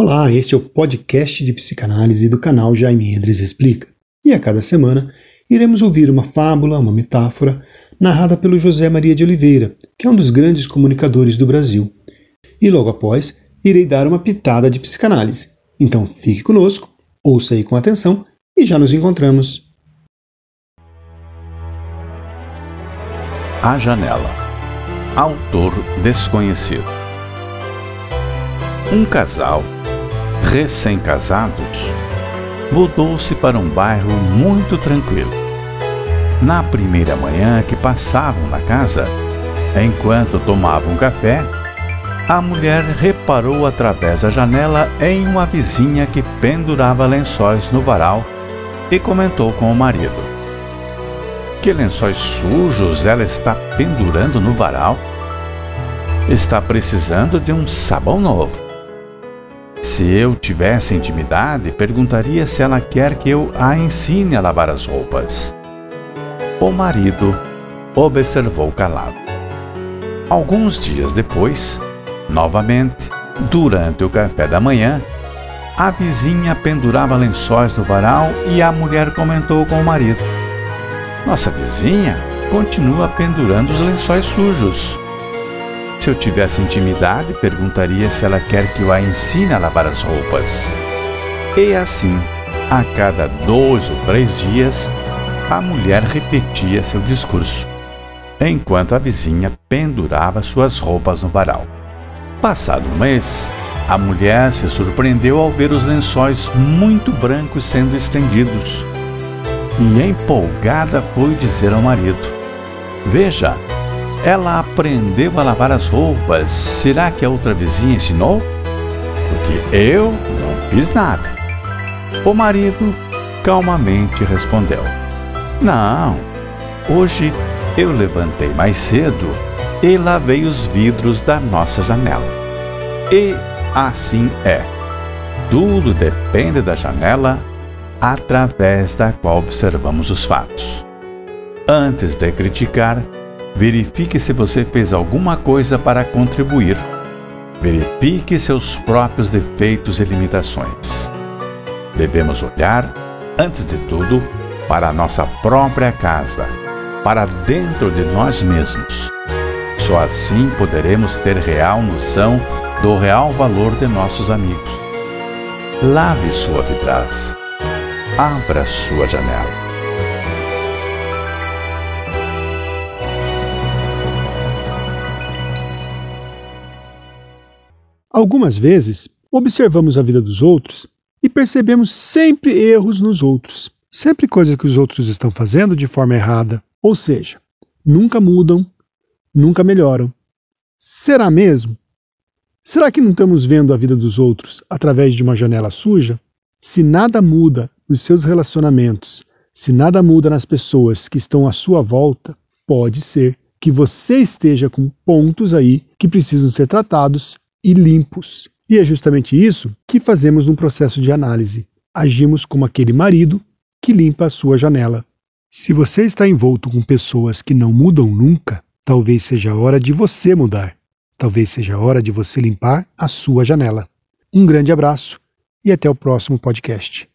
Olá, este é o podcast de psicanálise do canal Jaime Endres Explica. E a cada semana iremos ouvir uma fábula, uma metáfora, narrada pelo José Maria de Oliveira, que é um dos grandes comunicadores do Brasil. E logo após, irei dar uma pitada de psicanálise. Então fique conosco, ouça aí com atenção e já nos encontramos. A Janela Autor desconhecido Um casal recém-casados, mudou-se para um bairro muito tranquilo. Na primeira manhã que passavam na casa, enquanto tomavam café, a mulher reparou através da janela em uma vizinha que pendurava lençóis no varal e comentou com o marido: Que lençóis sujos ela está pendurando no varal? Está precisando de um sabão novo. Se eu tivesse intimidade, perguntaria se ela quer que eu a ensine a lavar as roupas. O marido observou calado. Alguns dias depois, novamente, durante o café da manhã, a vizinha pendurava lençóis no varal e a mulher comentou com o marido: Nossa vizinha continua pendurando os lençóis sujos. Se eu tivesse intimidade, perguntaria se ela quer que eu a ensine a lavar as roupas. E assim, a cada dois ou três dias, a mulher repetia seu discurso, enquanto a vizinha pendurava suas roupas no varal. Passado um mês, a mulher se surpreendeu ao ver os lençóis muito brancos sendo estendidos. E empolgada foi dizer ao marido: Veja, ela aprendeu a lavar as roupas. Será que a outra vizinha ensinou? Porque eu não fiz nada. O marido calmamente respondeu: Não, hoje eu levantei mais cedo e lavei os vidros da nossa janela. E assim é. Tudo depende da janela através da qual observamos os fatos. Antes de criticar, Verifique se você fez alguma coisa para contribuir. Verifique seus próprios defeitos e limitações. Devemos olhar, antes de tudo, para a nossa própria casa, para dentro de nós mesmos. Só assim poderemos ter real noção do real valor de nossos amigos. Lave sua vidraça. Abra sua janela. Algumas vezes, observamos a vida dos outros e percebemos sempre erros nos outros, sempre coisas que os outros estão fazendo de forma errada, ou seja, nunca mudam, nunca melhoram. Será mesmo? Será que não estamos vendo a vida dos outros através de uma janela suja? Se nada muda nos seus relacionamentos, se nada muda nas pessoas que estão à sua volta, pode ser que você esteja com pontos aí que precisam ser tratados e limpos. E é justamente isso que fazemos num processo de análise. Agimos como aquele marido que limpa a sua janela. Se você está envolto com pessoas que não mudam nunca, talvez seja a hora de você mudar. Talvez seja a hora de você limpar a sua janela. Um grande abraço e até o próximo podcast.